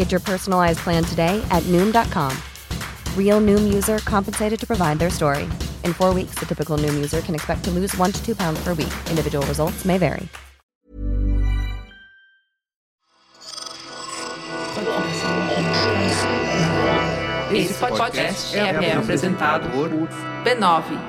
Get your personalized plan today at Noom.com. Real Noom user compensated to provide their story. In four weeks, the typical Noom user can expect to lose one to two pounds per week. Individual results may vary. Esse podcast é, é apresentado por b9.com.br.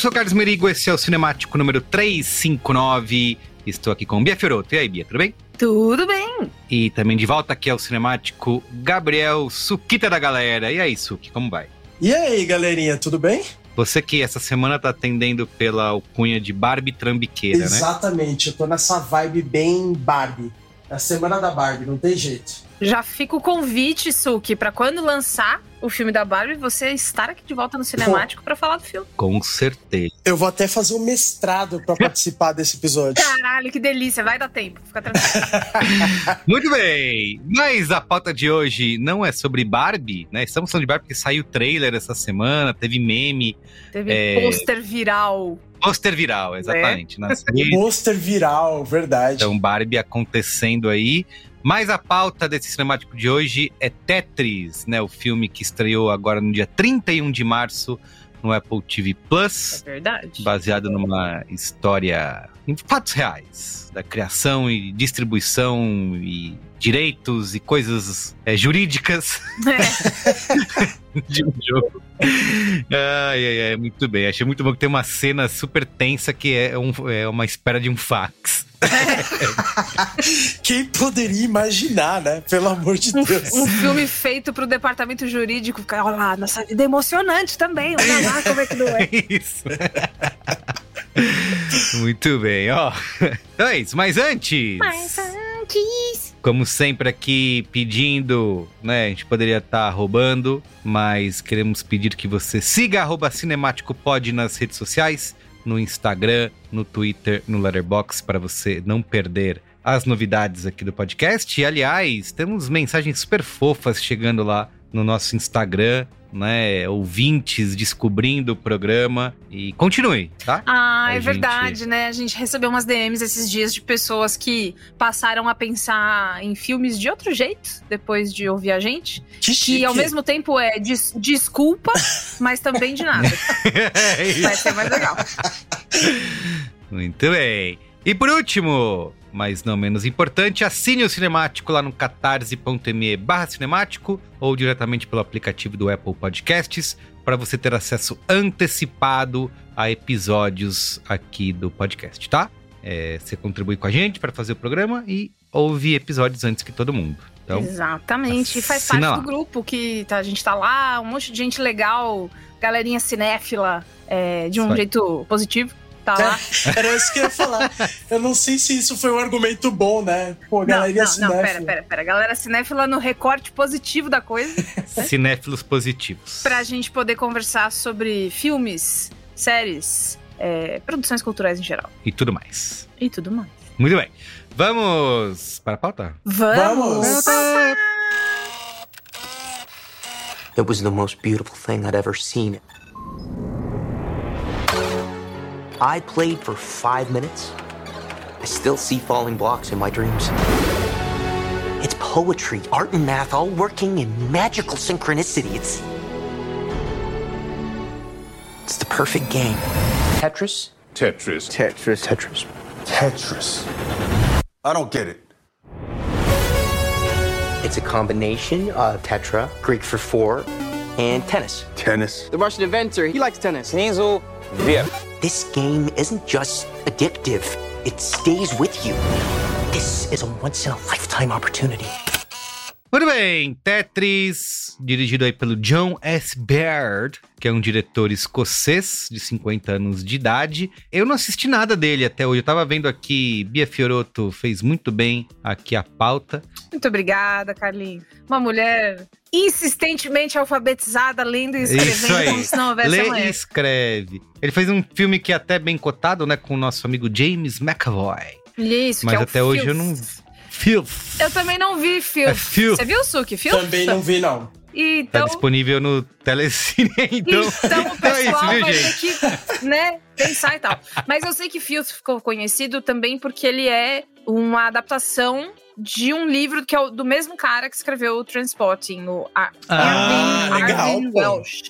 sou o Carlos Merigo, esse é o Cinemático número 359. Estou aqui com Bia Fioroto. E aí, Bia, tudo bem? Tudo bem. E também de volta aqui ao Cinemático, Gabriel Suquita da galera. E aí, Suki, como vai? E aí, galerinha, tudo bem? Você que essa semana tá atendendo pela alcunha de Barbie Trambiqueira, Exatamente, né? Exatamente, eu tô nessa vibe bem Barbie. É a semana da Barbie, não tem jeito. Já fica o convite, Suki, para quando lançar o filme da Barbie, você estar aqui de volta no cinemático para falar do filme. Com certeza. Eu vou até fazer um mestrado para participar desse episódio. Caralho, que delícia, vai dar tempo, fica tranquilo. Muito bem, mas a pauta de hoje não é sobre Barbie, né? Estamos falando de Barbie porque saiu o trailer essa semana, teve meme. Teve é... pôster viral. Pôster viral, exatamente. É. Pôster viral, verdade. Então, Barbie acontecendo aí. Mas a pauta desse cinemático de hoje é Tetris, né? O filme que estreou agora no dia 31 de março no Apple TV Plus. É verdade. Baseado numa história em fatos reais da criação e distribuição e direitos e coisas é, jurídicas é. de um jogo. Ai, ai, ai, muito bem. Achei muito bom que tem uma cena super tensa que é, um, é uma espera de um fax. Quem poderia imaginar, né? Pelo amor de Deus. Um, um filme feito pro departamento jurídico. Olha lá, nossa vida é emocionante também. Olha lá como é que não é. Isso. Muito bem, ó. Então é isso, mas antes. Mas antes. Como sempre aqui pedindo, né? A gente poderia estar tá roubando, mas queremos pedir que você siga arroba Cinemático Pod nas redes sociais no Instagram, no Twitter, no Letterboxd para você não perder as novidades aqui do podcast. E aliás, temos mensagens super fofas chegando lá no nosso Instagram. Né, ouvintes descobrindo o programa. E continue, tá? Ah, A é gente- verdade, né? A gente recebeu umas DMs esses dias de pessoas que passaram a pensar em filmes de outro jeito depois de ouvir a gente. Que Que ao mesmo tempo é des- desculpa, mas também de nada. É isso. Vai ser mais legal. Muito bem. E por último, mas não menos importante, assine o Cinemático lá no catarse.me barra cinemático ou diretamente pelo aplicativo do Apple Podcasts para você ter acesso antecipado a episódios aqui do podcast, tá? É, você contribui com a gente para fazer o programa e ouve episódios antes que todo mundo. Então, Exatamente. E faz parte lá. do grupo que tá, a gente tá lá, um monte de gente legal, galerinha cinéfila, é, de um Isso jeito positivo. Tá lá. Era isso que eu ia falar. Eu não sei se isso foi um argumento bom, né? Pô, Não, galeria não, não, pera, cinéfila. pera, pera. Galera cinéfila no recorte positivo da coisa, cinéfilos positivos. pra gente poder conversar sobre filmes, séries, é, produções culturais em geral. E tudo mais. E tudo mais. Muito bem. Vamos para a pauta? Vamos! It was the most beautiful thing I'd ever seen. I played for five minutes. I still see falling blocks in my dreams. It's poetry, art, and math all working in magical synchronicity. It's. It's the perfect game. Tetris? Tetris. Tetris. Tetris. Tetris. I don't get it. It's a combination of tetra, Greek for four, and tennis. Tennis. The Russian inventor, he likes tennis. Hazel Vir. This game isn't just addictive, it stays with you. This is a once in a lifetime opportunity. Muito bem, Tetris, dirigido aí pelo John S. Baird, que é um diretor escocês de 50 anos de idade. Eu não assisti nada dele até hoje. Eu tava vendo aqui, Bia Fioroto fez muito bem aqui a pauta. Muito obrigada, Carlinhos. Uma mulher insistentemente alfabetizada, lendo e escrevendo como se não houvesse Lê amanhã. e escreve. Ele fez um filme que é até bem cotado, né, com o nosso amigo James McAvoy. Isso, Mas é até hoje eu não... Filth. Eu também não vi Filth. É Filth. Você viu, Suki? Filth? Também não vi, não. Tá Então, disponível no Telecine, então. então o Então é isso, pessoal viu, vai gente? ter que, né, pensar e tal. Mas eu sei que Filth ficou conhecido também porque ele é uma adaptação de um livro que é do mesmo cara que escreveu o Transporting, o Ar Ah, Arvin, legal, Arvin pô. Welsh.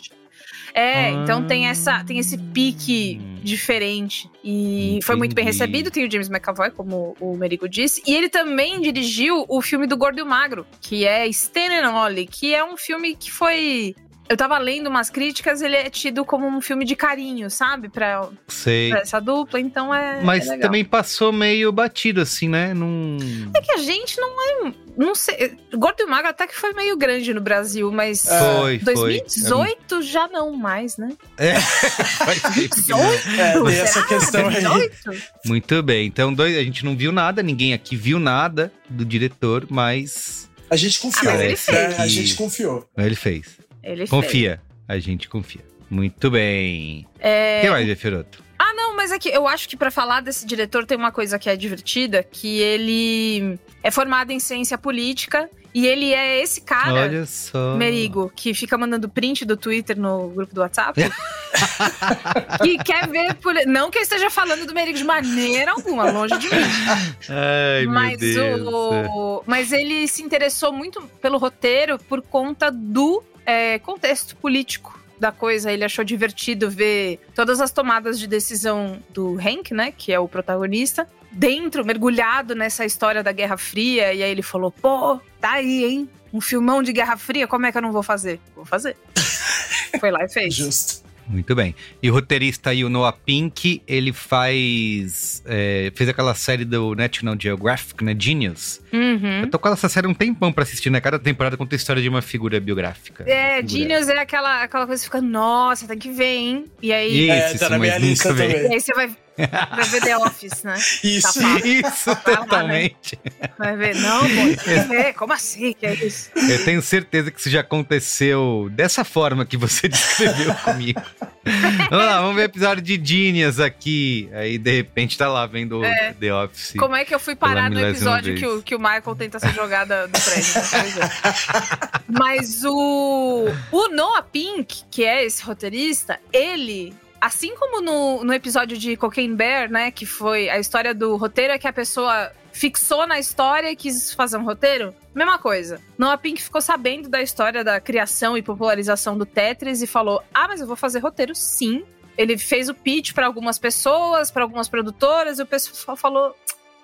É, então tem essa tem esse pique diferente e foi muito bem Entendi. recebido. Tem o James McAvoy, como o Merigo disse, e ele também dirigiu o filme do Gordo e o Magro, que é Stan and Ollie, que é um filme que foi eu tava lendo umas críticas, ele é tido como um filme de carinho, sabe? Pra, Sei. pra essa dupla, então é. Mas é legal. também passou meio batido, assim, né? Num... É que a gente não é. Não sei. Gordo e Magro até que foi meio grande no Brasil, mas. Foi, foi. 2018 já não mais, né? É, faz tempo que não. 18? É, tem essa Será? questão aí. 18? Muito bem. Então, dois, a gente não viu nada, ninguém aqui viu nada do diretor, mas A gente confiou. Ah, mas ele né? fez. A gente confiou. ele fez. Ele fez. Confia. A gente confia. Muito bem. O É... que mais, Befiroto? Ah, não, mas é que eu acho que pra falar desse diretor tem uma coisa que é divertida, que ele é formado em ciência política e ele é esse cara. Olha só. Merigo, que fica mandando print do Twitter no grupo do WhatsApp. que quer ver. Não que eu esteja falando do Merigo de maneira alguma, longe de mim. Ai, meu Mas, Deus. o... Mas ele se interessou muito pelo roteiro por conta do é, contexto político da coisa. Ele achou divertido ver todas as tomadas de decisão do Hank, né? Que é o protagonista. Dentro, mergulhado nessa história da Guerra Fria. E aí ele falou: pô, tá aí, hein? Um filmão de Guerra Fria, como é que eu não vou fazer? Vou fazer. Foi lá e fez. Justo. Muito bem. E o roteirista aí, o Noah Pink, ele faz. é, fez aquela série do National Geographic, né? Genius. Uhum. Eu tô com essa série um tempão pra assistir, né? Cada temporada conta a história de uma figura biográfica. É, Figura. Genius é aquela, aquela coisa que fica, nossa, tem que ver, hein? E aí. Isso, É, isso, tá na minha lista vi. E também. aí você vai, Vai ver The Office, né? Isso. Safado. Isso, lá, né? totalmente. Vai ver. Não, pô, ver. Como assim? Que é isso? Eu tenho certeza que isso já aconteceu dessa forma que você descreveu comigo. Vamos lá, vamos ver o episódio de Genius aqui. Aí, de repente, tá lá vendo É. The Office. Como é que eu fui parar no episódio que o, que o Michael tenta ser jogada do prédio? né? É. Mas o, o Noah Pink, que é esse roteirista, ele. Assim como no, no episódio de Cocaine Bear, né? Que foi a história do roteiro, é que a pessoa fixou na história e quis fazer um roteiro. Mesma coisa. Noah Pink ficou sabendo da história da criação e popularização do Tetris e falou: Ah, mas eu vou fazer roteiro sim. Ele fez o pitch para algumas pessoas, para algumas produtoras, e o pessoal falou: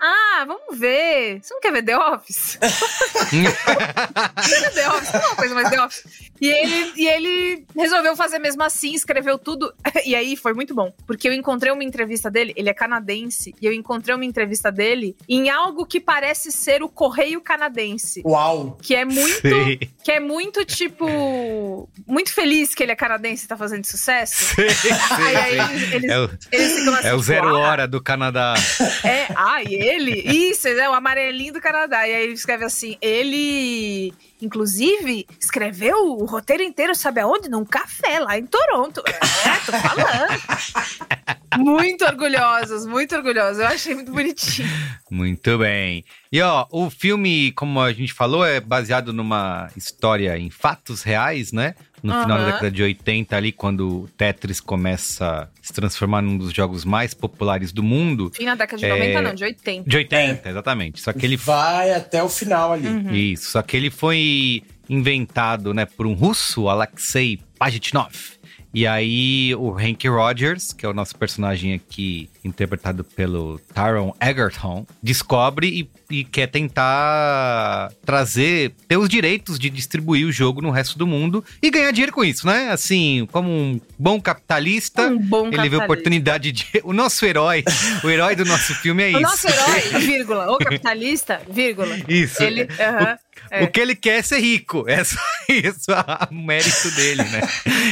Ah, vamos ver. Você não quer ver The Office? Você quer The Office? Não é uma coisa mais The Office. E ele, e ele resolveu fazer mesmo assim, escreveu tudo. E aí foi muito bom. Porque eu encontrei uma entrevista dele, ele é canadense, e eu encontrei uma entrevista dele em algo que parece ser o Correio Canadense. Uau! Que é muito. Sei, Que é muito, tipo. Muito feliz que ele é canadense e tá fazendo sucesso. sei, sei, Aí, eles, eles, É o, eles ficam assim. é o zero "Ah, hora do Canadá. É, ah, e ele? Isso, é o amarelinho do Canadá. E aí ele escreve assim: ele, inclusive, escreveu o roteiro inteiro, sabe aonde? Num café lá em Toronto. É, tô falando. muito orgulhosos, muito orgulhosos. Eu achei muito bonitinho. Muito bem. E ó, o filme, como a gente falou, é baseado numa história em fatos reais, né? No final da década de 80, ali, quando o Tetris começa a se transformar num dos jogos mais populares do mundo. Fim na década de É. 90, não, de 80. De 80, exatamente. Só que ele Vai até o final ali. Uhum. Isso, só que ele foi inventado, né, por um russo, Alexei Pajitnov. E aí o Hank Rogers, que é o nosso personagem aqui, interpretado pelo Taron Egerton, descobre e, e quer tentar trazer, ter os direitos de distribuir o jogo no resto do mundo e ganhar dinheiro com isso, né? Assim, como um bom capitalista, Um bom ele vê capitalista. oportunidade de... O nosso herói, o herói do nosso filme é O isso. nosso herói, vírgula, o capitalista, vírgula. Isso. Ele, aham, é. O que ele quer é ser rico. É só isso a- o mérito dele, né?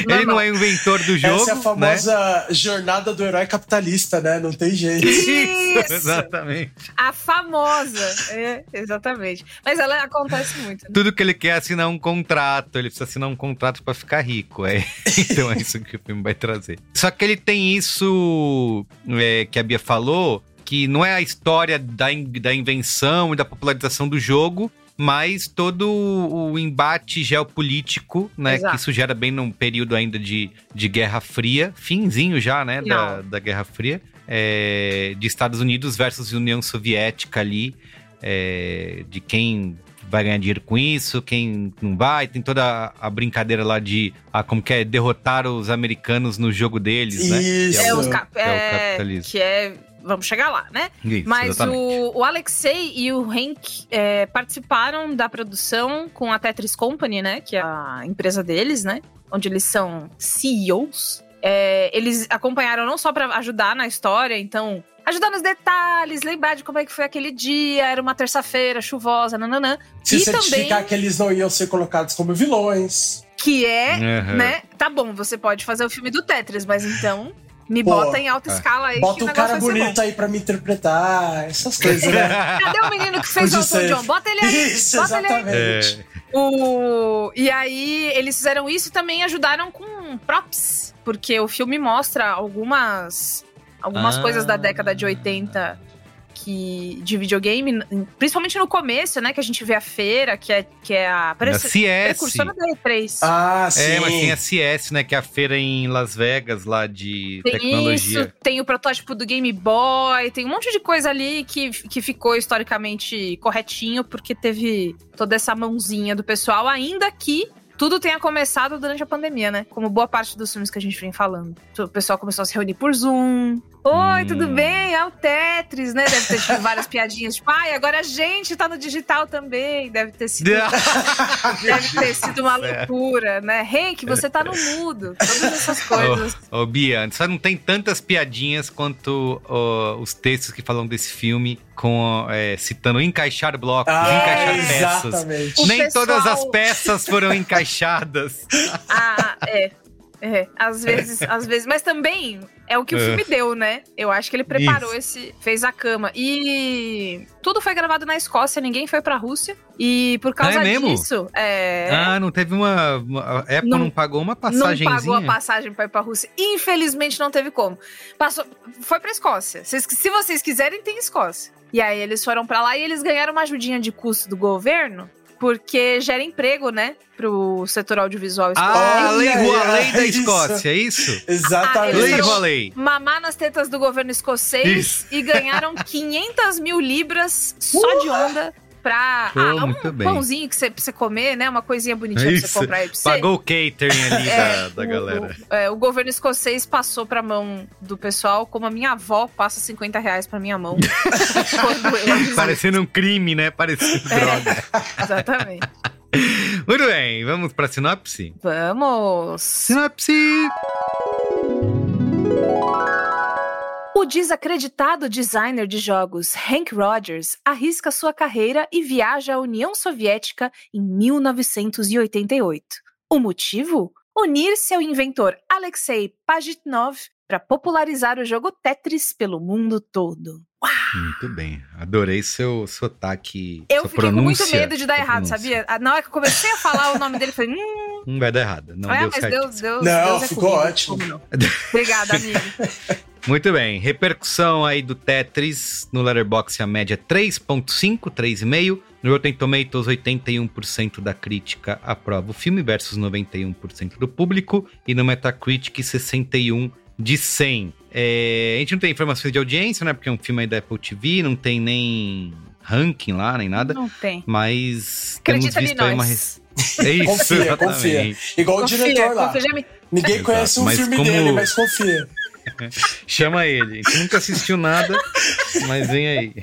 ele não é o inventor do jogo. Essa é a né? famosa jornada do herói capitalista, né? Não tem jeito. Isso, Isso. exatamente. A famosa. É, exatamente. Mas ela acontece muito. né? Tudo que ele quer é assinar um contrato. Ele precisa assinar um contrato pra ficar rico. É. Então é isso que o filme vai trazer. Só que ele tem isso é, que a Bia falou, que não é a história da, in- da invenção e da popularização do jogo, mas todo o embate geopolítico, né? Exato. Que isso gera bem num período ainda de, de Guerra Fria, finzinho já, né? Da, da Guerra Fria, é, de Estados Unidos versus União Soviética ali, é, de quem vai ganhar dinheiro com isso, quem não vai, tem toda a- a brincadeira lá de ah, como que é derrotar os americanos no jogo deles, né? Isso. Que É, o- os cap- que é o é, capitalismo. que é. Vamos chegar lá, né? Isso, Mas o, o Alexei e o Hank é, participaram da produção com a Tetris Company, né? Que é a empresa deles, né? Onde eles são CEOs. É, eles acompanharam não só pra ajudar na história, então. Ajudar nos detalhes, lembrar de como é que foi aquele dia, era uma terça-feira chuvosa, nananã. Se e certificar também que eles não iam ser colocados como vilões. que é, Uhum. né? Tá bom, você pode fazer o filme do Tetris, mas então me Pô, bota em alta é. escala aí que Bota o um cara bonito aí pra me interpretar, essas coisas, né? Cadê o menino que fez o Elton. John? Bota ele aí. Isso, bota ele aí. exatamente. É, O... E aí, eles fizeram isso e também ajudaram com props. Porque o filme mostra algumas, algumas Ah. coisas da década de 80 que, de videogame, principalmente no começo, né? Que a gente vê a feira, que é, que é a CS. precursora da E3. Ah, sim. É, mas tem a CS, né? Que é a feira em Las Vegas, lá de Tem tecnologia. isso, tem o protótipo do Game Boy, tem um monte de coisa ali que, que ficou historicamente corretinho, porque teve toda essa mãozinha do pessoal, ainda que tudo tenha começado durante a pandemia, né? Como boa parte dos filmes que a gente vem falando. O pessoal começou a se reunir por Zoom. Oi, Hum. tudo bem? É o Tetris, né? Deve ter tido várias piadinhas, tipo, ai, agora a gente tá no digital também. Deve ter sido, deve ter sido uma loucura, né? Hank, você tá no mudo. Todas essas coisas. Ô, ô, Bia, só não tem tantas piadinhas quanto ó, os textos que falam desse filme, com é, citando encaixar blocos, Ah, encaixar peças. exatamente. Nem pessoal- todas as peças foram encaixadas. Ah, é. É, às vezes, às vezes. Mas também é o que o É. filme deu, né? Eu acho que ele preparou esse. fez a cama. E tudo foi gravado na Escócia, ninguém foi pra Rússia. E por causa É mesmo? disso. É. Ah, não teve uma. a Apple não, Não- pagou uma Não passagenzinha. pagou a passagem pra ir pra Rússia. Infelizmente não teve como. Passou, foi pra Escócia. Vocês- se vocês quiserem, tem Escócia. E aí eles foram pra lá e eles ganharam uma ajudinha de custo do governo, porque gera emprego, né? Pro setor audiovisual Ah, a escocês. lei, Rua- a lei da. Escócia, é isso? Exatamente. Ah, Lei. Mamar nas tetas do governo escocês Isso. e ganharam 500 mil libras só de onda pra Pô, ah, um bem. pãozinho que você, você comer, né? Uma coisinha bonitinha pra você comprar aí pra você. Pagou o catering ali da, da o- galera. O, é, o governo escocês passou pra mão do pessoal, como a minha avó passa 50 reais pra minha mão. Parecendo um crime, né? Parecendo droga. Exatamente. Muito bem, vamos pra sinopse? Vamos! Sinopse! O desacreditado designer de jogos Hank Rogers arrisca sua carreira e viaja à União Soviética em 1988. O motivo? Unir-se ao inventor Alexei Pajitnov para popularizar o jogo Tetris pelo mundo todo. Muito bem, adorei seu sotaque. Eu sua fiquei com muito pronúncia, medo de dar errado, pronúncia. sabia? Ah, Na hora que eu comecei a falar o nome dele, eu falei, hum, Não vai dar errado. Não é, deu mas certo. Deus, Deus, Não, Deus é ficou comigo, ótimo. Obrigada, amigo. Muito bem, repercussão aí do Tetris no Letterboxd a média 3.5, 3,5. No Rotten Tomatoes, 81% da crítica aprova o filme versus 91% do público. E no Metacritic, 61 de 100. É, a gente não tem informações de audiência, né? Porque é um filme aí da Apple TV, não tem nem ranking lá, nem nada. Não tem. Mas Acredita temos em visto aí uma... É isso, Confia, exatamente. confia. Igual o Confia, diretor lá. confia, Ninguém Exato, conhece um mas filme como- dele, mas confia. Chama ele. A gente nunca assistiu nada, mas vem aí.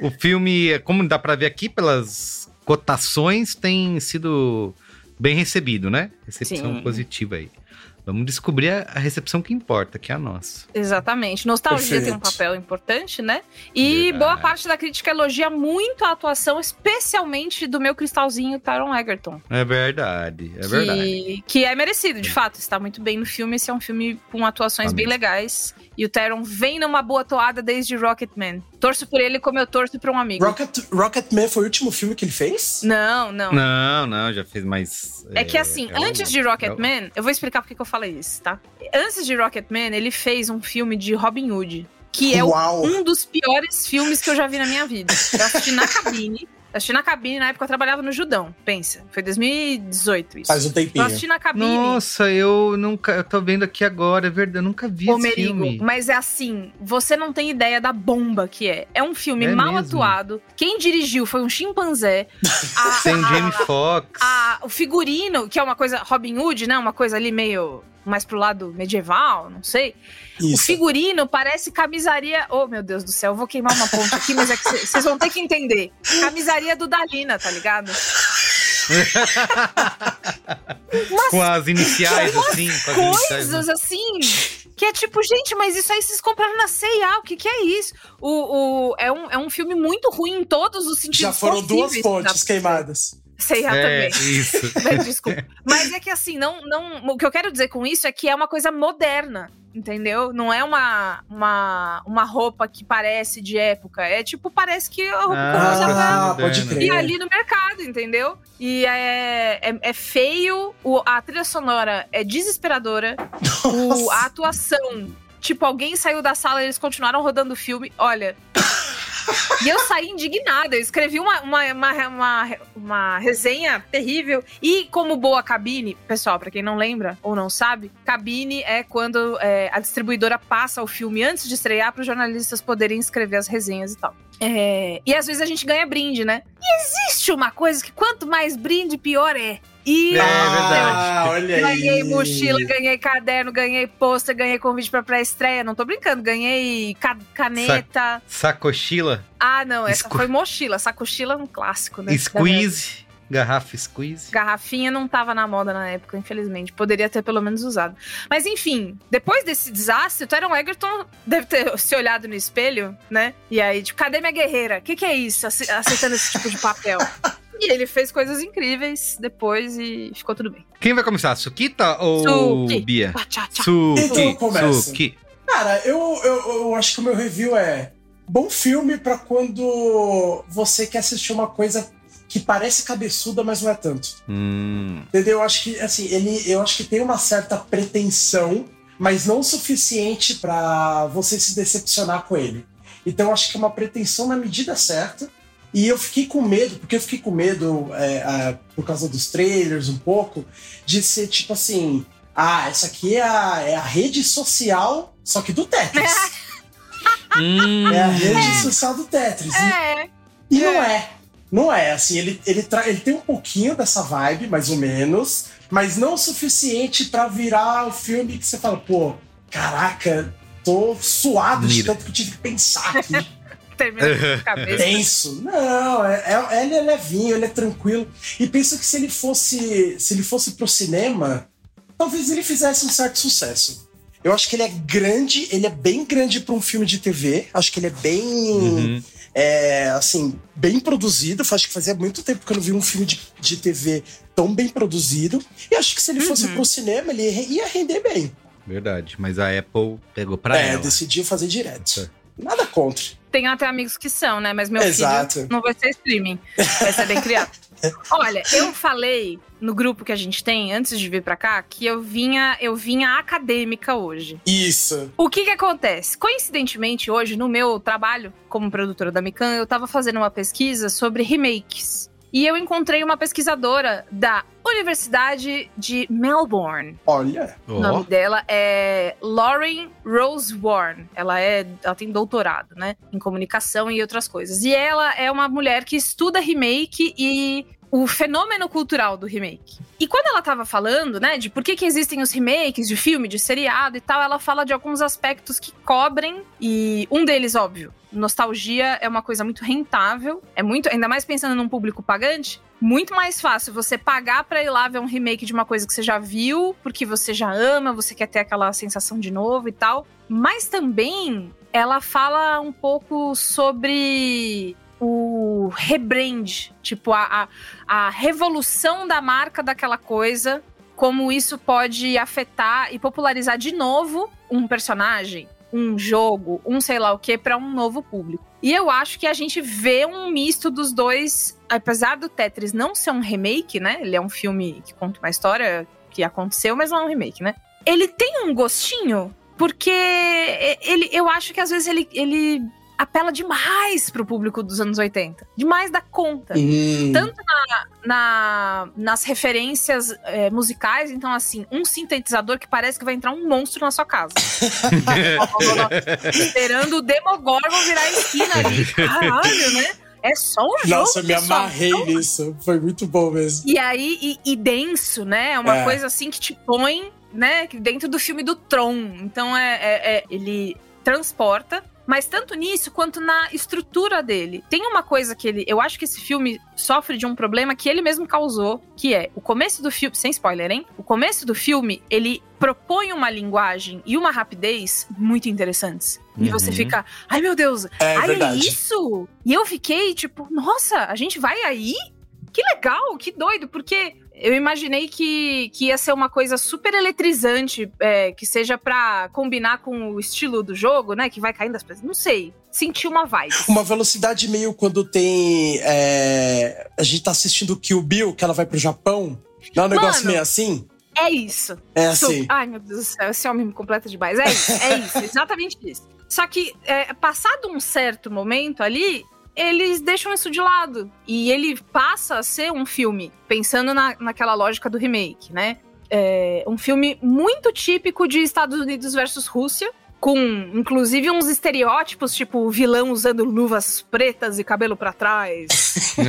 O filme, como dá pra ver aqui pelas cotações, tem sido bem recebido, né? Recepção Sim. positiva aí. Vamos descobrir a recepção que importa, que é a nossa. Exatamente. Nostalgia tem um Perfeito. papel importante, né? E Verdade. boa parte da crítica elogia muito a atuação, especialmente do meu cristalzinho Taron Egerton. É verdade, é que, verdade. que é merecido, de fato. Está muito bem no filme. Esse é um filme com atuações Tá bem legais. E o Taron vem numa boa toada desde Rocketman. Torço por ele como eu torço por um amigo. Rocket, Rocketman foi o último filme que ele fez? Não, não. Não, não, já fez mais. É que assim, é o- antes de Rocketman, eu vou explicar porque que eu falei isso, tá? Antes de Rocketman, ele fez um filme de Robin Hood, que é o- um dos piores filmes que eu já vi na minha vida. Eu assisti na cabine. Assisti na cabine, na época eu trabalhava no Judão, pensa. Foi 2018 isso. Faz um Eu tempinho. assisti na cabine. Nossa, eu nunca. Eu tô vendo aqui agora, é verdade, eu nunca vi Ô, esse Merigo, filme. mas é assim, você não tem ideia da bomba que é. É um filme É mal mesmo? atuado. Quem dirigiu foi um chimpanzé. A- Tem a- Jamie Foxx. o figurino, que é uma coisa Robin Hood, né? Uma coisa ali meio mais pro lado medieval, não sei. O Isso. figurino parece camisaria. Oh, meu Deus do céu, eu vou queimar uma ponte aqui, mas é que vocês vão ter que entender. Camisaria do Dalina, tá ligado? Com as iniciais, assim. Com as iniciais, né? Coisas assim. Que é tipo, gente, mas isso aí vocês compraram na CIA, o que que é isso? O, o, é, um, é um filme muito ruim em todos os sentidos Já foram duas pontes queimadas. CIA É, também. isso. Mas, Desculpa. Mas é que assim, não, não, o que eu quero dizer com isso é que é uma coisa moderna, entendeu? Não é uma, uma, uma roupa que parece de época. É tipo, parece que a roupa que eu Ah, usava Ah, pode e crer. ali no mercado, entendeu? E é, é, é feio, o- a trilha sonora é desesperadora, o- a atuação. Tipo, alguém saiu da sala e eles continuaram rodando o filme. Olha. E eu saí indignada. Eu escrevi uma, uma, uma, uma, uma resenha terrível. E como boa cabine, pessoal, pra quem não lembra ou não sabe, cabine é quando é, a distribuidora passa o filme antes de estrear para os jornalistas poderem escrever as resenhas e tal. É, e às vezes a gente ganha brinde, né? E existe uma coisa que quanto mais brinde, pior é. E É, ah, verdade. olha aí. Ganhei mochila, ganhei caderno, ganhei pôster, ganhei convite pra pré-estreia. Não tô brincando, ganhei ca- caneta. Sacochila, Ah, não, essa foi mochila. Sacochila é um clássico, né? Squeeze, garrafa squeeze. Garrafinha não tava na moda na época, infelizmente. Poderia ter pelo menos usado. Mas enfim, depois desse desastre, o Taron Egerton deve ter se olhado no espelho, né? E aí, tipo, cadê minha guerreira? O que, que é isso? ace- Aceitando esse tipo de papel. E ele fez coisas incríveis depois e ficou tudo bem. Quem vai começar? Sukita ou Suki. Bia? Suki. Então. Suki. Cara, eu, eu, eu acho que o meu review é bom filme pra quando você quer assistir uma coisa que parece cabeçuda, mas não é tanto. Hum. Entendeu? Eu acho que assim, ele, eu acho que tem uma certa pretensão, mas não o suficiente pra você se decepcionar com ele. Então eu acho que é uma pretensão na medida certa. E eu fiquei com medo, porque eu fiquei com medo é, é, por causa dos trailers um pouco, de ser tipo assim: ah, essa aqui é a, é a rede social, só que do Tetris. Hum. É a rede social do Tetris. E- É, E, não é. Não é, assim, ele, ele, tra- ele tem um pouquinho dessa vibe, mais ou menos, mas não o suficiente pra virar o filme que você fala, pô, caraca, tô suado de Mira. tanto que eu tive que pensar aqui. terminou com a cabeça. Tenso. Não, é, é- ele é levinho, ele é tranquilo. E penso que se ele fosse. Se ele fosse pro cinema, talvez ele fizesse um certo sucesso. Eu acho que ele é grande, ele é bem grande pra um filme de TV. Acho que ele é bem. Uhum. é, assim, bem produzido. Acho que fazia muito tempo que eu não vi um filme de, de TV tão bem produzido. E acho que se ele fosse Uhum. pro cinema, ele ia- render bem. Verdade, mas a Apple pegou pra é, ela. decidiu fazer direto. Nada contra. Tenho até amigos que são, né? Mas meu Exato. filho não vai ser streaming. Vai ser bem criado. Olha, eu falei no grupo que a gente tem, antes de vir pra cá, que eu vinha, eu vinha acadêmica hoje. Isso. O que que acontece? Coincidentemente, hoje, no meu trabalho como produtora da Mikan, eu tava fazendo uma pesquisa sobre remakes. E eu encontrei uma pesquisadora da Universidade de Melbourne. Olha. O nome dela é Lauren Rose Warren. Ela é, ela tem doutorado, né, em comunicação e outras coisas. E ela é uma mulher que estuda remake e o fenômeno cultural do remake. E quando ela tava falando, né, de por que, que existem os remakes de filme, de seriado e tal, ela fala de alguns aspectos que cobrem e um deles, óbvio, nostalgia é uma coisa muito rentável, é muito, ainda mais pensando num público pagante, muito mais fácil você pagar pra ir lá ver um remake de uma coisa que você já viu, porque você já ama, você quer ter aquela sensação de novo e tal. Mas também ela fala um pouco sobre o rebrand, tipo a, a, a revolução da marca daquela coisa, como isso pode afetar e popularizar de novo um personagem, um jogo, um sei lá o que, para um novo público. E eu acho que a gente vê um misto dos dois, apesar do Tetris não ser um remake, né? Ele é um filme que conta uma história que aconteceu, mas não é um remake, né? Ele tem um gostinho, porque ele, eu acho que às vezes ele, ele apela demais pro público dos anos 80. Demais da conta. Hum. Tanto na, na- nas referências é, musicais, então assim, um sintetizador que parece que vai entrar um monstro na sua casa. Esperando o Demogorgon virar a esquina ali. Caralho, né? É só um jogo. Nossa, eu me amarrei Então, nisso. Foi muito bom mesmo. e aí, e, e denso, né? É uma É. coisa assim que te põe, né? Dentro do filme do Tron. Então é, é- é- ele transporta. Mas tanto nisso quanto na estrutura dele. Tem uma coisa que ele. Eu acho que esse filme sofre de um problema que ele mesmo causou, que é o começo do filme. Sem spoiler, hein? O começo do filme, ele propõe uma linguagem e uma rapidez muito interessantes. E você Uhum. fica, ai meu Deus, É ai, é isso? E eu fiquei tipo, nossa, a gente vai aí? Que legal, que doido, porque eu imaginei que, que ia ser uma coisa super eletrizante, é, que seja pra combinar com o estilo do jogo, né? Que vai caindo as pessoas. Não sei. Senti uma vibe. Uma velocidade meio quando tem. é, A gente tá assistindo Kill Bill, que ela vai pro Japão. Não é um negócio Mano. meio assim? É isso. É assim. Ai, meu Deus do céu, esse homem me completa demais. É isso, é isso, exatamente isso. Só que, é, passado um certo momento ali, eles deixam isso de lado. E ele passa a ser um filme, pensando na, naquela lógica do remake, né? É, um filme muito típico de Estados Unidos versus Rússia. Com, inclusive, uns estereótipos, tipo o vilão usando luvas pretas e cabelo pra trás. Ah,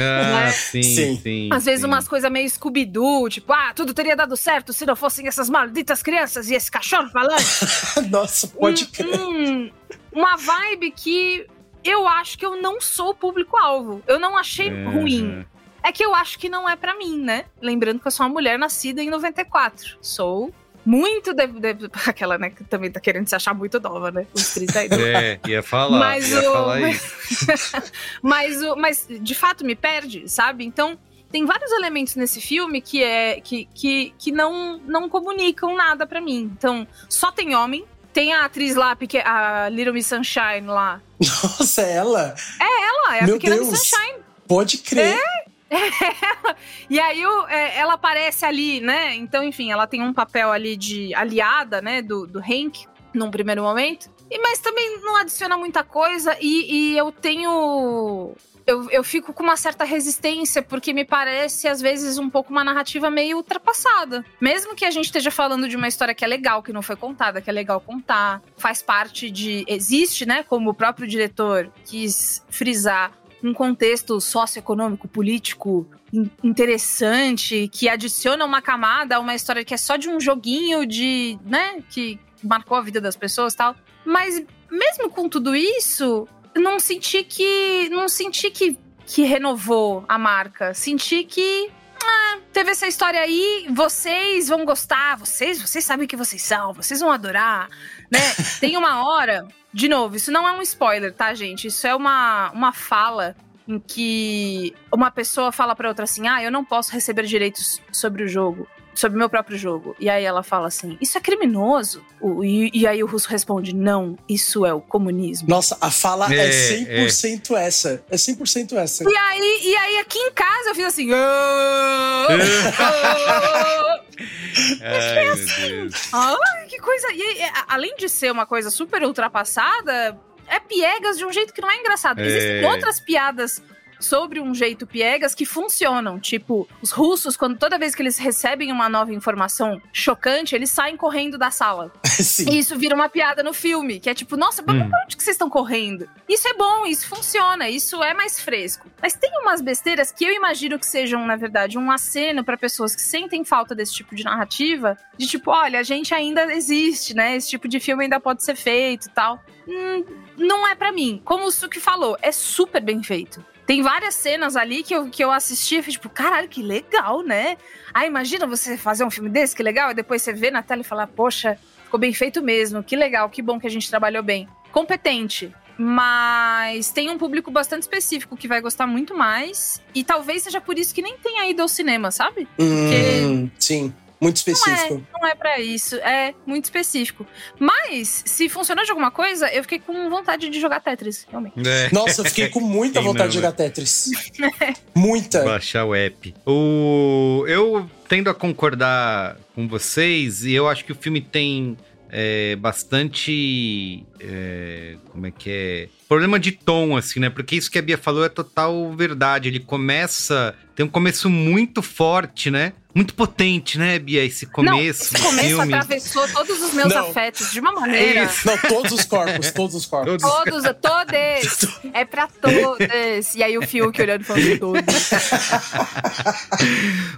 Né? sim, Sim. sim. Às vezes sim. umas coisas meio Scooby-Doo, tipo, ah, tudo teria dado certo se não fossem essas malditas crianças e esse cachorro falando. Nossa, pode Um- crer. um- uma vibe que eu acho que eu não sou o público-alvo. Eu não achei Uhum. ruim. É que eu acho que não é pra mim, né? Lembrando que eu sou uma mulher nascida em 94. Sou muito. De, de- aquela, né, que também tá querendo se achar muito nova, né? Os 32. É, ia falar, Mas ia o- falar mas- mas, o, mas de fato me perde, sabe? Então tem vários elementos nesse filme que é que, que, que não, não comunicam nada para mim. Então, só tem homem, tem a atriz lá, a Little Miss Sunshine lá. Nossa, é ela? É ela, é Meu a pequena Deus. Miss Sunshine. Pode crer. É, ela. E aí o- é, ela aparece ali, né? Então, enfim, ela tem um papel ali de aliada, né? Do, do Hank, num primeiro momento. E, mas também não adiciona muita coisa. E, e eu tenho. Eu, eu fico com uma certa resistência, porque me parece, às vezes, um pouco uma narrativa meio ultrapassada. Mesmo que a gente esteja falando de uma história que é legal, que não foi contada, que é legal contar, faz parte de. Existe, né? Como o próprio diretor quis frisar, um contexto socioeconômico, político in- interessante, que adiciona uma camada a uma história que é só de um joguinho de, né, que marcou a vida das pessoas tal. Mas mesmo com tudo isso, não senti que não senti que que renovou a marca. Senti que ah, teve essa história aí, vocês vão gostar, vocês, vocês sabem que vocês são, vocês vão adorar, né? Tem uma hora, de novo, isso não é um spoiler, tá, gente? Isso é uma, uma fala em que uma pessoa fala pra outra assim: "Ah, eu não posso receber direitos sobre o jogo, sobre o meu próprio jogo". E aí ela fala assim: "Isso é criminoso". O- e, e aí o russo responde: "Não, isso é o comunismo". Nossa, a fala é, É, 100% essa. É 100% essa. E aí, e aí aqui em casa eu fiz assim. Ai, meu Deus. Ai, que coisa. E aí, é, além de ser uma coisa super ultrapassada, é piegas de um jeito que não é engraçado. É. Existem outras piadas sobre um jeito piegas que funcionam. Tipo, os russos, quando toda vez que eles recebem uma nova informação chocante, eles saem correndo da sala. Sim. E isso vira uma piada no filme, que é tipo, nossa, Hum. pra onde que vocês estão correndo? Isso é bom, isso funciona, isso é mais fresco. Mas tem umas besteiras que eu imagino que sejam, na verdade, um aceno pra pessoas que sentem falta desse tipo de narrativa, de tipo, olha, a gente ainda existe, né? Esse tipo de filme ainda pode ser feito e tal. Hum, não é pra mim. Como o Suki falou, é super bem feito. Tem várias cenas ali que eu, que eu assisti e tipo, caralho, que legal, né? Ah, imagina você fazer um filme desse, que legal, e depois você vê na tela e falar, poxa, ficou bem feito mesmo, que legal, que bom que a gente trabalhou bem. Competente. Mas tem um público bastante específico que vai gostar muito mais. E talvez seja por isso que nem tenha ido ao cinema, sabe? Hum, sim, muito Não é, específico. não é pra isso. É muito específico. Mas, se funcionou de alguma coisa, eu fiquei com vontade de jogar Tetris, realmente. É. Nossa, eu fiquei com muita Quem vontade não, de jogar Tetris. Muita. Baixar o app. O... Eu tendo a concordar com vocês, e eu acho que o filme tem é, bastante. É, como é que é? Problema de tom, assim, né? Porque isso que a Bia falou é total verdade. Ele começa. Tem um começo muito forte, né? Muito potente, né, Bia? Esse começo não, esse começo filme. atravessou todos os meus Não. afetos de uma maneira. isso. Não, todos os corpos, todos os corpos. Todos, todos. É pra todos. E aí o Fiuk olhando e falando todos.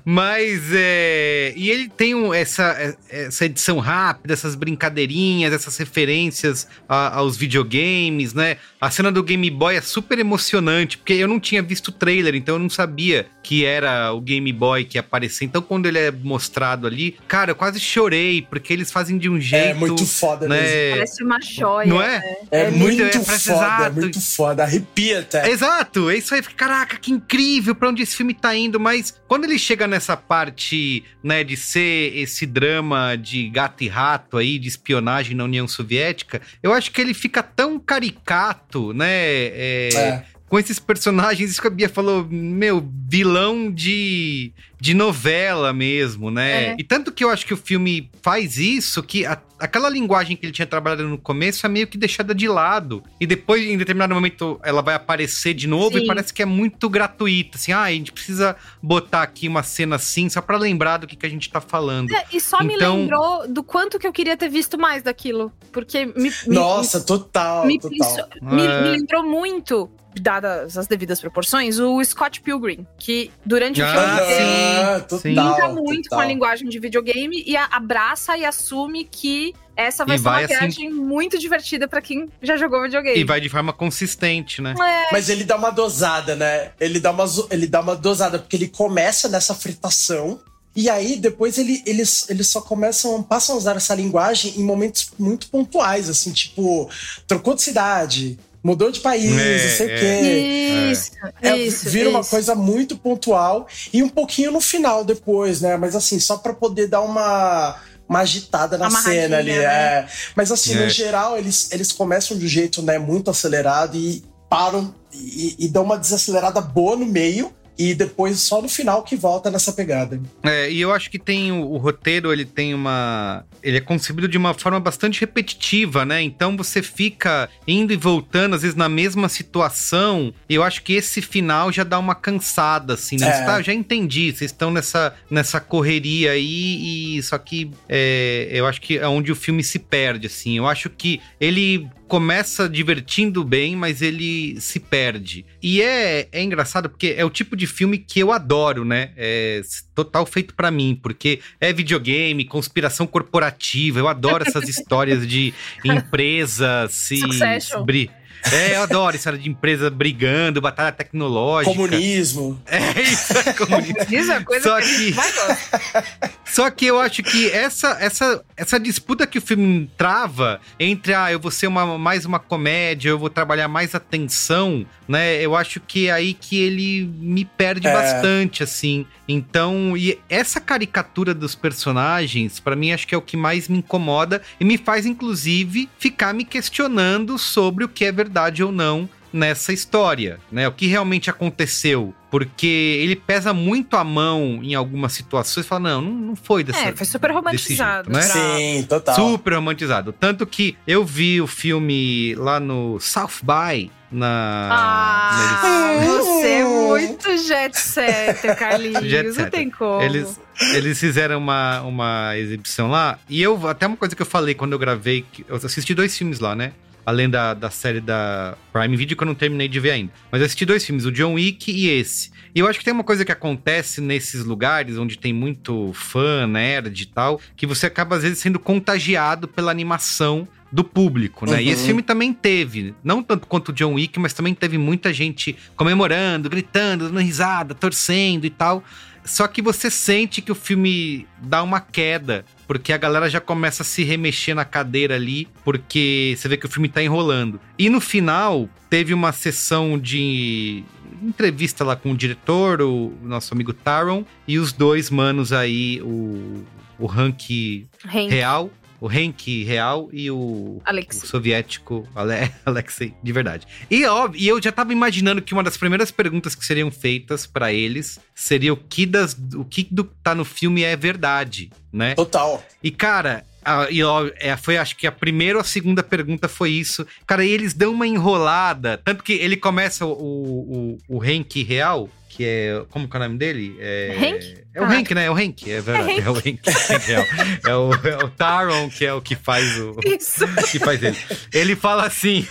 Mas é. E ele tem essa, essa edição rápida, essas brincadeirinhas, essas referências a- aos videogames, né? A cena do Game Boy é super emocionante, porque eu não tinha visto o trailer, então eu não sabia que era o Game Boy que ia aparecer. Então, quando ele é mostrado ali, cara, eu quase chorei, porque eles fazem de um jeito. É muito foda né? mesmo. Parece uma joia. Não é? né? É, é muito, muito- é, parece foda, é exato. muito foda. Arrepia até. Exato, é isso aí. Caraca, que incrível pra onde esse filme tá indo. Mas quando ele chega nessa parte, né, de ser esse drama de gato e rato aí, de espionagem na União Soviética, eu acho que ele fica tão caricato, né? é, É. Com esses personagens, isso que a Bia falou, meu, vilão de, de novela mesmo, né? É. E tanto que eu acho que o filme faz isso, que a- aquela linguagem que ele tinha trabalhado no começo é meio que deixada de lado. E depois, em determinado momento, ela vai aparecer de novo Sim. e parece que é muito gratuita. Assim, ah, a gente precisa botar aqui uma cena assim, só pra lembrar do que, que a gente tá falando. É, E só me Então- lembrou do quanto que eu queria ter visto mais daquilo. Porque me, me- Nossa, total, me, total. isso- me- É. me lembrou muito, dadas as devidas proporções, o Scott Pilgrim, que durante o Ah, filme inteiro Ah, total, Sim. brinca muito total. com a linguagem de videogame e a- abraça e assume que essa vai E ser vai uma assim- viagem muito divertida pra quem já jogou videogame. E vai de forma consistente, né? Mas ele dá uma dosada, né? Ele dá uma, ele dá uma dosada, porque ele começa nessa fritação. E aí, depois, ele, eles, eles só começam, passam a usar essa linguagem em momentos muito pontuais, assim, tipo, trocou de cidade, Mudou de país, É, não sei o é. quê. Isso, É, isso. vira uma isso. coisa muito pontual e um pouquinho no final depois, né? Mas assim, só pra poder dar uma, uma agitada na cena ali. né? É. Mas assim, É. no geral, eles, eles começam de um jeito né, muito acelerado e param e, e dão uma desacelerada boa no meio. E depois só no final que volta nessa pegada. É, e eu acho que tem o, o roteiro, ele tem uma. Ele é concebido de uma forma bastante repetitiva, né? Então você fica indo e voltando, às vezes, na mesma situação. E eu acho que esse final já dá uma cansada, assim, né? É. Tá, já entendi, vocês estão nessa, nessa correria aí, e só que é, eu acho que é onde o filme se perde, assim. Eu acho que ele começa divertindo bem, mas ele se perde. E é, é engraçado porque é o tipo de filme que eu adoro, né? É total feito pra mim, porque é videogame, conspiração corporativa. Eu adoro essas histórias de empresas se. Succession. bri- É, eu adoro história de empresa brigando, batalha tecnológica. Comunismo. É isso, é comunismo. Isso é coisa Só que. Só que eu acho que essa, essa, essa disputa que o filme trava entre, ah, eu vou ser uma, mais uma comédia, eu vou trabalhar mais a tensão, né? Eu acho que é aí que ele me perde É. bastante, assim. Então, e essa caricatura dos personagens, pra mim, acho que é o que mais me incomoda e me faz, inclusive, ficar me questionando sobre o que é verdade ou não nessa história, né? O que realmente aconteceu. Porque ele pesa muito a mão em algumas situações e fala, não, não, não foi dessa É, foi super romantizado. jeito, né? Sim, total. Super romantizado. Tanto que eu vi o filme lá no South by, na. Ah, neles- você é muito jet setter, Carlinhos. Jet Não setter. tem como. Eles, eles fizeram uma, uma exibição lá. E eu, até uma coisa que eu falei quando eu gravei, que eu assisti dois filmes lá, né? Além da, da série da Prime Video, que eu não terminei de ver ainda. Mas eu assisti dois filmes, o John Wick e esse. E eu acho que tem uma coisa que acontece nesses lugares onde tem muito fã, nerd e tal, que você acaba, às vezes, sendo contagiado pela animação do público, né? E esse Uhum. filme também teve, não tanto quanto o John Wick, mas também teve muita gente comemorando, gritando, dando risada, torcendo e tal. Só que você sente que o filme dá uma queda, porque a galera já começa a se remexer na cadeira ali, porque você vê que o filme tá enrolando. E no final, teve uma sessão de entrevista lá com o diretor, o nosso amigo Taron, e os dois manos aí, o, o Hank Hank. Real, o Hank Real e o, Alexei. o soviético Ale, Alexei, de verdade. E, óbvio, e eu já tava imaginando que uma das primeiras perguntas que seriam feitas pra eles seria o que, das, o que do, tá no filme é verdade, né? Total. E, cara, a- e, ó, é, foi acho que a primeira ou a segunda pergunta foi isso. Cara, e eles dão uma enrolada. Tanto que ele começa o, o, o Hank real, que é. Como que é o nome dele? É, Hank? É o Ah. Hank, né? É o Hank, é verdade. É É, o Hank, Hank real. É o, é o Taron, que é o que faz o. Isso. que faz ele. Ele fala assim.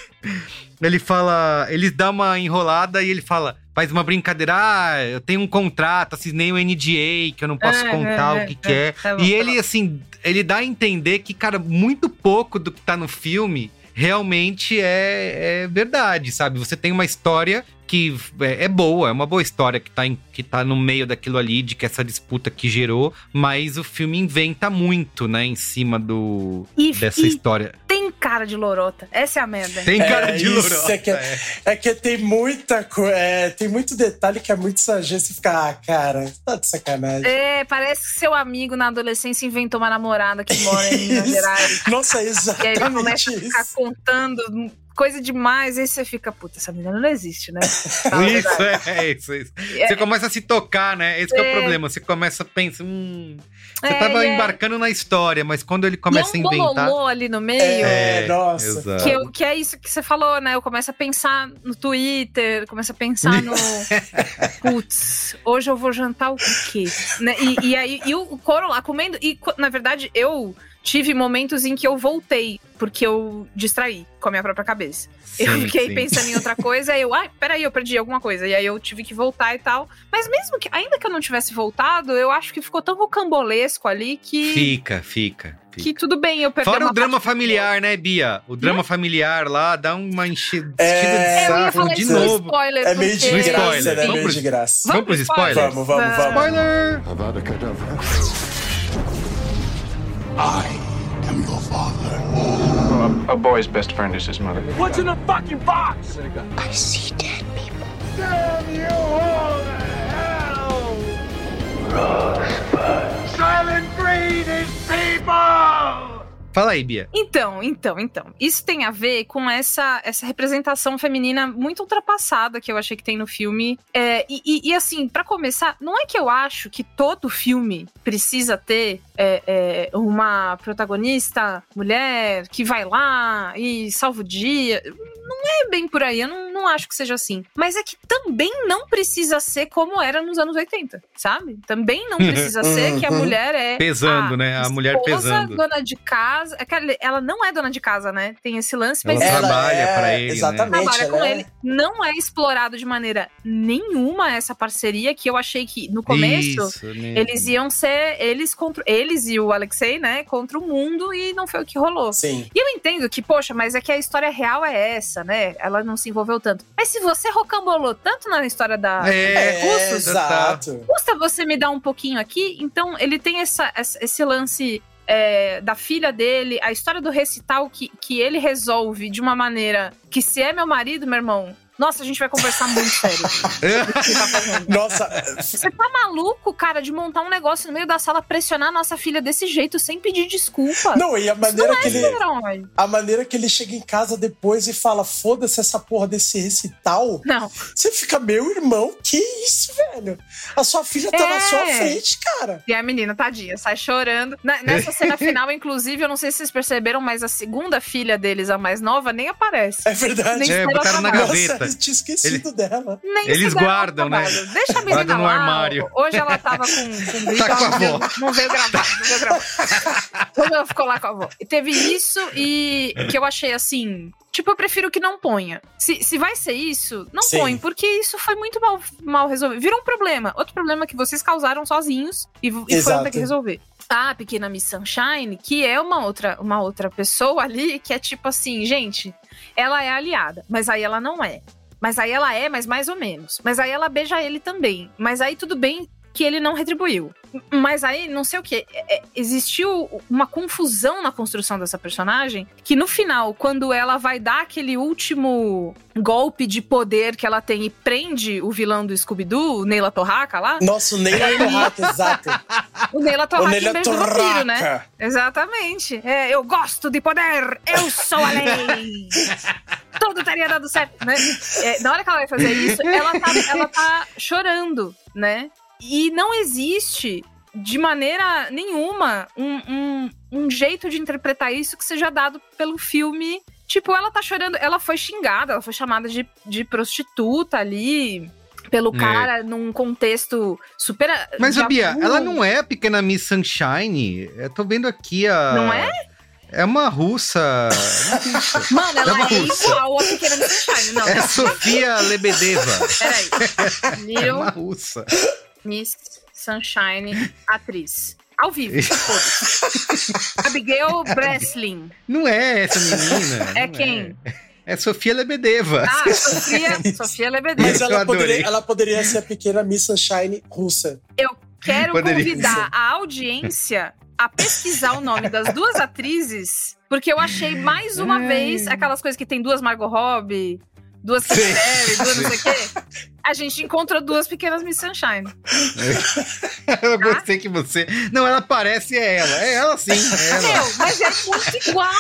Ele fala. Ele dá uma enrolada e ele fala. Faz uma brincadeira, ah, eu tenho um contrato, assinei um NDA, que eu não posso É, contar é, o que, é, que é. tá bom, e tá ele, assim, ele dá a entender que, cara, muito pouco do que tá no filme realmente é, é verdade, sabe? Você tem uma história que é, é boa, é uma boa história que tá, em- que tá no meio daquilo ali, de que essa disputa que gerou, mas o filme inventa muito, né, em cima do E- dessa e- história. Tem cara de lorota. Essa é a merda. Tem cara É, de isso lorota. É que, é que tem muita coisa. tem muito detalhe que é muito exagero. Você fica, ah, cara, tá de sacanagem. É, parece que seu amigo na adolescência inventou uma namorada que mora em Minas. Gerais. Nossa, é E aí ele exatamente começa a ficar isso. contando coisa demais, aí você fica, puta, essa menina não existe, né? Isso, é, é isso, é isso. É. Você começa a se tocar, né? Esse que é o É. problema. Você começa a pensar, hum. Você É, tava e é- embarcando na história, mas quando ele E começa é um a inventar. bololô ali no meio. É, nossa. Exato. Que, eu- que é isso que você falou, né? Eu começo a pensar no Twitter, começo a pensar no. Putz, hoje eu vou jantar o quê? Né? E, e aí, e o coro lá comendo. E, na verdade, eu tive momentos em que eu voltei, porque eu distraí com a minha própria cabeça. eu Sim, fiquei sim. pensando em outra coisa, aí eu, ai, peraí, eu perdi alguma coisa. E aí eu tive que voltar e tal. Mas mesmo que, ainda que eu não tivesse voltado, eu acho que ficou tão rocambolesco ali que. Fica, fica. fica. Que tudo bem eu perder Fora uma o drama familiar, né, Bia? O drama familiar lá dá uma enche... É, enchida de É, eu ia saco falar de novo. spoiler. É meio de porque- graça, spoiler. né? Vamos Meio pros- de graça. Vamos pros spoilers? Vamos, vamos, vamos. Spoiler! I am your father. A boy's best friend is his mother. What's in the fucking box? I see dead people. Damn you all to hell! Rosebud. Silent Breed is people! Fala aí, Bia. Então, então, então. Isso tem a ver com essa, essa representação feminina muito ultrapassada que eu achei que tem no filme. É, e, e, e, assim, para começar, não é que eu acho que todo filme precisa ter é, é, uma protagonista mulher que vai lá e salva o dia. Não é bem por aí, eu não, não acho que seja assim. Mas é que também não precisa ser como era nos anos 80, sabe? Também não precisa ser que a mulher é. Pesando, a né? A mulher pesando. dona de casa. é que ela- não é dona de casa, né? Tem esse lance, mas Ela trabalha pra ele, né? Exatamente. trabalha com é- ele. Não é explorado de maneira nenhuma essa parceria que eu achei que no começo Isso, né? eles iam ser eles contra eles e o Alexei, né, contra o mundo e não foi o que rolou. Sim. E eu entendo que, poxa, mas é que a história real é essa, né? Ela não se envolveu tanto. Mas se você rocambolou tanto na história da É, Russos, exato. custa você me dar um pouquinho aqui? Então, ele tem essa, essa- esse lance é, da filha dele, a história do recital que, que ele resolve de uma maneira que, se é meu marido, meu irmão, nossa, a gente vai conversar muito sério. que tá fazendo. Nossa, Você tá maluco, cara, de montar um negócio no meio da sala, pressionar a nossa filha desse jeito, sem pedir desculpa? não, e a maneira é que ele. herói. A maneira que ele chega em casa depois e fala: foda-se essa porra desse recital. Não. Você fica, meu irmão, que isso, velho? A sua filha tá na É. sua frente, cara. E a menina, tadinha, sai chorando. Na- nessa cena final, inclusive, eu não sei se vocês perceberam, mas a segunda filha deles, a mais nova, nem aparece. É verdade. Nem É, botaram na gaveta. Eu tinha esquecido dela. Nem Eles guardam, né? Deixa a menina Guardam no lá. armário. Hoje ela tava com, com gripe, Tá com a não, veio, avó. não veio gravar, não veio gravar. Hoje ela ficou lá com a avó. E teve isso e que eu achei assim. Tipo, eu prefiro que não ponha. Se, se vai ser isso, não Sim. põe, porque isso foi muito mal, mal resolvido. Virou um problema. Outro problema que vocês causaram sozinhos e, e foram ter que resolver. A pequena Miss Sunshine, que é uma outra, uma outra pessoa ali, que é tipo assim, gente, ela é aliada, mas aí ela não é. Mas aí ela é, mas mais ou menos. Mas aí ela beija ele também. Mas aí tudo bem que ele não retribuiu. Mas aí, não sei o que, existiu uma confusão na construção dessa personagem que no final, quando ela vai dar aquele último golpe de poder que ela tem e prende o vilão do Scooby-Doo, o Neila Torraca lá, Nossa, o Neila Torraca, exato. o Neila O Torraca Neila em beijo do vampiro, né? Torraca. Exatamente. É, eu gosto de poder, eu sou a lei. Tudo teria dado certo, né? É, na hora que ela vai fazer isso, ela tá, ela tá chorando, né? E não existe, de maneira nenhuma, um, um, um jeito de interpretar isso que seja dado pelo filme. Tipo, ela tá chorando, ela foi xingada, ela foi chamada de, de prostituta ali. Pelo É. cara, num contexto super. Mas, Bia, ela não é a pequena Miss Sunshine. Eu tô vendo aqui a. Não é? É uma russa. Mano, ela uma é russa. igual a pequena Miss Sunshine. Não, É não. Sofia Lebedeva. Peraí. É uma russa. Miss Sunshine, atriz. Ao vivo. Abigail Breslin. Não é essa menina. É não quem? É Sofia Lebedeva. Ah, Sofia, Sofia Lebedeva. Mas ela poderia, ela poderia ser a pequena Miss Sunshine russa. Eu quero Poderia convidar a audiência a pesquisar o nome das duas atrizes, porque eu achei mais uma vez aquelas coisas que tem duas Margot Robbie, duas Katy duas não sei o quê. A gente encontrou duas pequenas Miss Sunshine. Eu gostei que você. Não, ela parece é ela. É ela sim. É ela. Meu, mas é muito igual.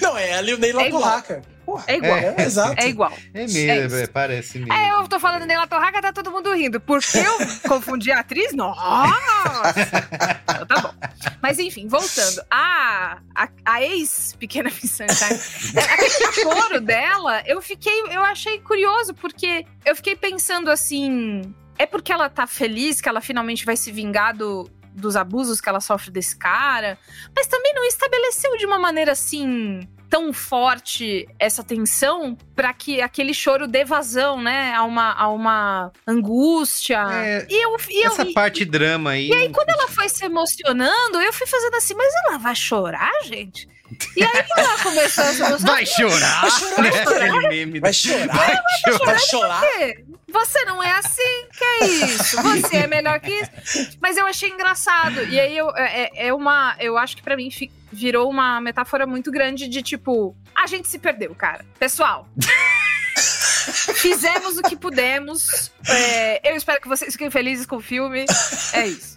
Não, é ela e o Neila É igual. Porra, É igual. é, exato. É igual. É É mesmo, isso. é, parece mesmo. É, eu tô falando Neila Torraca, tá todo mundo rindo. Porque eu confundi a atriz? Nossa! Então tá bom. Mas enfim, voltando. A, a, a ex-pequena Miss Sunshine, aquele choro dela, eu fiquei, eu achei curioso, porque eu fiquei pensando assim, é porque ela tá feliz que ela finalmente vai se vingar do, dos abusos que ela sofre desse cara, mas também não estabeleceu de uma maneira assim tão forte essa tensão pra que aquele choro dê vazão, né, a uma, a uma angústia. É, e eu, e eu Essa e- parte drama aí. e aí, quando ela foi se emocionando, eu fui fazendo assim, mas ela vai chorar, gente? E aí ela começou a se emocionar. Vai chorar! Vai chorar, né? vai chorar. Meme. Vai chorar? Vai chorar. Vai chorar? Por quê? Você não é assim, que é isso? Você é melhor que isso. Mas eu achei engraçado. E aí eu, é, é uma. Eu acho que pra mim fi- virou uma metáfora muito grande de tipo, a gente se perdeu, cara. Pessoal. Fizemos o que pudemos. É, eu espero que vocês fiquem felizes com o filme. É isso.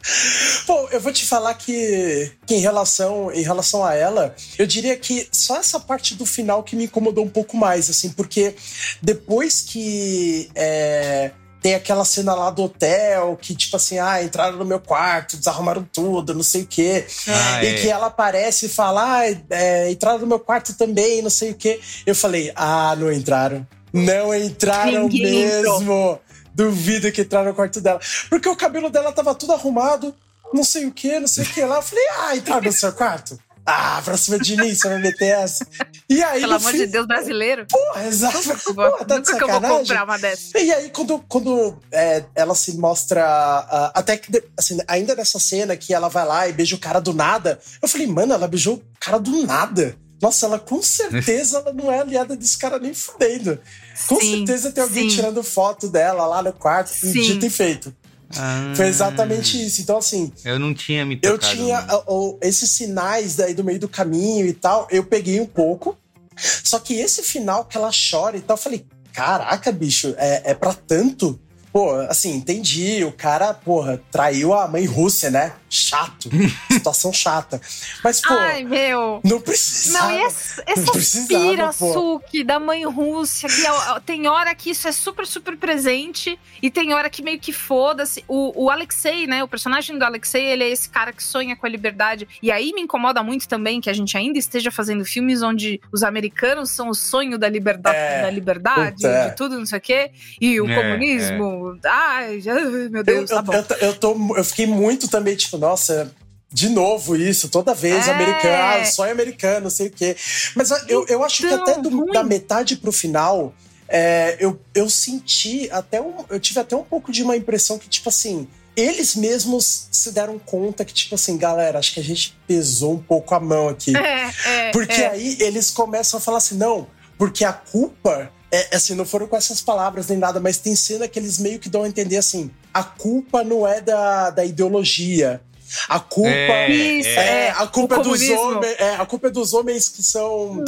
Bom, eu vou te falar que, que em, relação, em relação a ela, eu diria que só essa parte do final que me incomodou um pouco mais, assim, porque depois que. É, tem aquela cena lá do hotel que, tipo assim, ah, entraram no meu quarto, desarrumaram tudo, não sei o quê. Ah, e é. que ela aparece e fala, ah, é, entraram no meu quarto também, não sei o quê. Eu falei, ah, não entraram. Não entraram Ninguém mesmo. Entrou. Duvido que entraram no quarto dela. Porque o cabelo dela tava tudo arrumado, não sei o que, não sei o que lá. Eu falei, ah, entraram no seu quarto? Ah, pra cima de mim, você vai meter essa. E aí, Pelo amor fim... de Deus, brasileiro. Porra, exato. Porra, tá Nunca que eu vou comprar uma dessa. E aí, quando, quando é, ela se mostra. Uh, até que, assim, ainda nessa cena que ela vai lá e beija o cara do nada, eu falei, mano, ela beijou o cara do nada. Nossa, ela com certeza ela não é aliada desse cara nem fudendo. Com sim, certeza tem alguém sim. tirando foto dela lá no quarto, sim. dito e feito. Ah, Foi exatamente isso. Então, assim. Eu não tinha me tocado. Eu tinha ó, esses sinais daí do meio do caminho e tal, eu peguei um pouco. Só que esse final que ela chora e tal, eu falei: caraca, bicho, é, é pra tanto? Pô, assim, entendi. O cara, porra, traiu a mãe Rússia, né? Chato. Situação chata. Mas, pô. Ai, meu. Não precisava. Não, e essa, essa pira Suki da mãe Rússia, que é tem hora que isso é super, super presente e tem hora que meio que foda-se. O, o Alexei, né? O personagem do Alexei, ele é esse cara que sonha com a liberdade. E aí me incomoda muito também que a gente ainda esteja fazendo filmes onde os americanos são o sonho da liberdade, é, da liberdade, puta. de tudo, não sei o quê. E o é, comunismo. É Ai, meu Deus, eu, tá bom. Eu, eu, tô, eu fiquei muito também, tipo, nossa, de novo isso, toda vez, é. americano, só é americano, não sei o quê. Mas eu, eu acho então, que até do, da metade pro final, é, eu, eu senti até um. Eu tive até um pouco de uma impressão que, tipo assim, eles mesmos se deram conta que, tipo assim, galera, acho que a gente pesou um pouco a mão aqui. É, é, porque é. aí eles começam a falar assim, não, porque a culpa é, assim, não foram com essas palavras nem nada, mas tem cena que eles meio que dão a entender assim: a culpa não é da, da ideologia. A culpa é, Isso, é, é a culpa é dos homens, é, a culpa é dos homens que são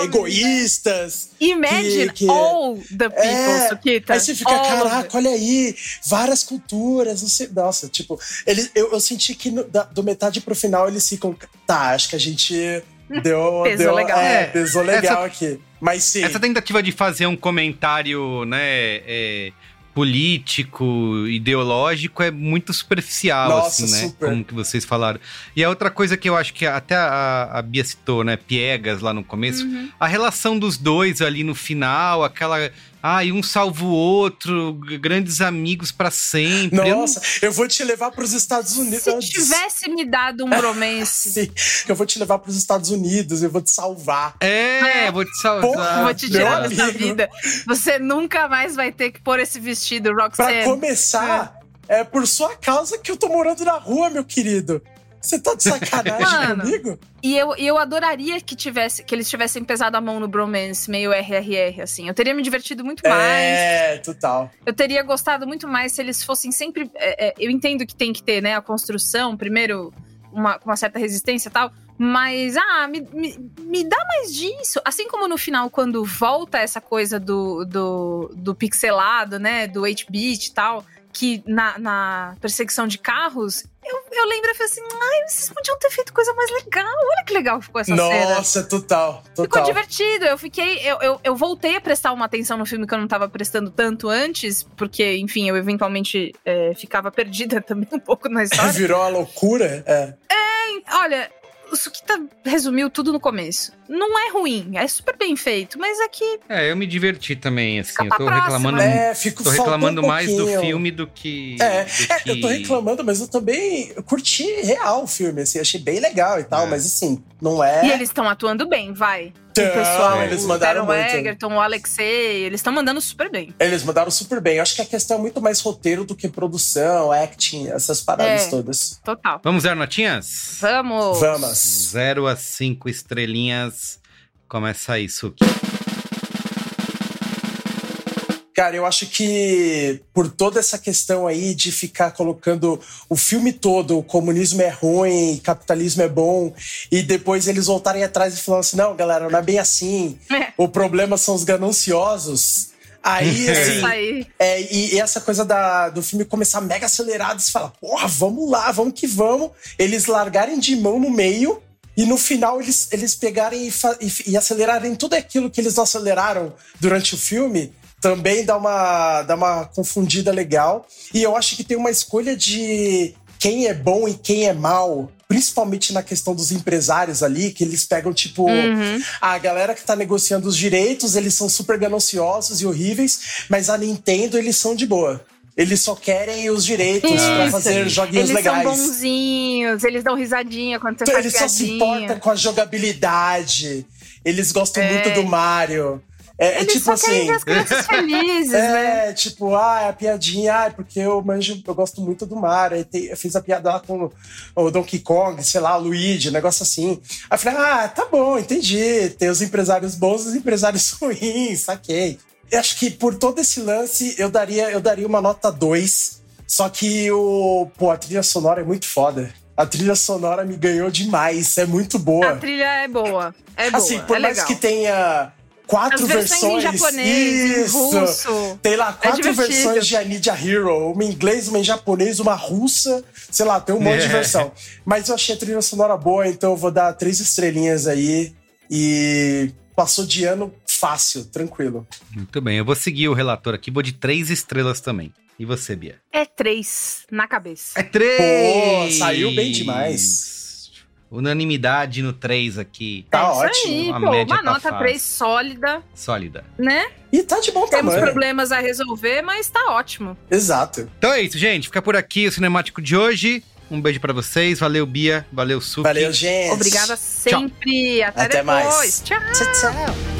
é, egoístas. Imagine que, que, all the people, é, Sukita. Aí você fica, all caraca, olha aí, várias culturas, não sei, nossa, tipo, ele, eu, eu senti que no, da, do metade pro final eles ficam, tá, acho que a gente deu, pesou deu, legal, é, pesou legal essa, aqui. Mas sim. Essa tentativa de fazer um comentário, né? Político, ideológico é muito superficial, Nossa, assim, né? Super. Como que vocês falaram. E a outra coisa que eu acho que até a, a Bia citou, né? Piegas lá no começo, uhum. a relação dos dois ali no final, aquela ah, e um salva o outro, grandes amigos para sempre. Nossa, eu, eu, vou te levar para os Estados Unidos. Se tivesse me dado um bromance. Sim, eu vou te levar para os Estados Unidos, eu vou te salvar. É, é. vou te salvar. Porra, vou te tirar dessa vida. Você nunca mais vai ter que pôr esse vestido, Roxanne. Pra começar, é. é por sua causa que eu tô morando na rua, meu querido. Você tá de sacanagem Mano, comigo? E eu, eu adoraria que, tivesse, que eles tivessem pesado a mão no bromance, meio RRR, assim. Eu teria me divertido muito mais. É, total. Eu teria gostado muito mais se eles fossem sempre. É, é, eu entendo que tem que ter, né, a construção, primeiro, uma, uma certa resistência e tal. Mas, ah, me, me, me, dá mais disso. Assim como no final, quando volta essa coisa do, do, do pixelado, né? Do 8-bit e tal que na, na perseguição de carros, eu, eu lembro e falei assim: ai, vocês podiam ter feito coisa mais legal. Olha que legal ficou essa Nossa, cena. Nossa, total, total. Ficou divertido. Eu fiquei. Eu, eu, eu, voltei a prestar uma atenção no filme que eu não tava prestando tanto antes, porque, enfim, eu eventualmente é, ficava perdida também um pouco na história. Virou a loucura? É. É, olha, o Sukita resumiu tudo no começo. Não é ruim, é super bem feito, mas é que. É, eu me diverti também, assim. eu tô próxima. reclamando. É, fico tô reclamando um mais do filme do que. É, do é que... eu tô reclamando, mas eu também curti real o filme, assim, achei bem legal e tal, é. mas assim, não é. E eles estão atuando bem, vai. Então, o pessoal, eles mandaram o Egerton, o Alexei, eles estão mandando super bem. Eles mandaram super bem. Eu acho que a questão é muito mais roteiro do que produção, acting, essas paradas é, todas. Total. Vamos zero notinhas? Vamos. Vamos. Zero a cinco estrelinhas. Começa aí, Suki. Cara, eu acho que por toda essa questão aí de ficar colocando o filme todo, o comunismo é ruim, capitalismo é bom, e depois eles voltarem atrás e falando assim: não, galera, não é bem assim. É. O problema são os gananciosos. Aí, assim, aí. É, e, e, essa coisa da, do filme começar mega acelerado, você fala, porra, vamos lá, vamos que vamos. Eles largarem de mão no meio e no final eles, eles pegarem e, e, e acelerarem tudo aquilo que eles não aceleraram durante o filme também dá uma, dá uma confundida legal. E eu acho que tem uma escolha de quem é bom e quem é mal, principalmente na questão dos empresários ali, que eles pegam, tipo, uhum. a galera que tá negociando os direitos, eles são super gananciosos e horríveis, mas a Nintendo, eles são de boa. Eles só querem os direitos para fazer joguinhos eles legais. Eles são bonzinhos, eles dão risadinha quando você então, faz Eles só se importam com a jogabilidade. Eles gostam é. muito do Mario. É, Eles tipo assim. as felizes, é, né? tipo, ah, é a piadinha, ah, porque eu manjo, eu gosto muito do Mario. Aí tem, eu fiz a piada lá com o Donkey Kong, sei lá, o Luigi, um negócio assim. Aí eu falei, ah, tá bom, entendi. Tem os empresários bons e os empresários ruins, saquei. Eu acho que por todo esse lance, eu daria, eu daria uma nota 2. Só que o, pô, a trilha sonora é muito foda. A trilha sonora me ganhou demais, é muito boa. A trilha é boa. É boa. Assim, por é mais legal. que tenha quatro As versões. Em japonês, Isso. Em russo. Tem lá é quatro versões de I Need a Hero. Uma em inglês, uma em japonês, uma russa. Sei lá, tem um monte é. de versão. Mas eu achei a trilha sonora boa, então eu vou dar três estrelinhas aí. E passou de ano fácil, tranquilo. Muito bem, eu vou seguir o relator aqui, vou de três estrelas também. E você, Bia? É três na cabeça. É três! Pô, saiu bem demais. Unanimidade no 3 aqui. Tá é ótimo. Aí, pô, uma tá nota fácil. 3 sólida. Sólida. Né? E tá de bom Temos tamanho. problemas a resolver, mas tá ótimo. Exato. Então é isso, gente. Fica por aqui o cinemático de hoje. Um beijo para vocês. Valeu, Bia. Valeu, Suki. Valeu, gente. Obrigada sempre. Até, Até depois. Mais. Tchau. Tchau, tchau.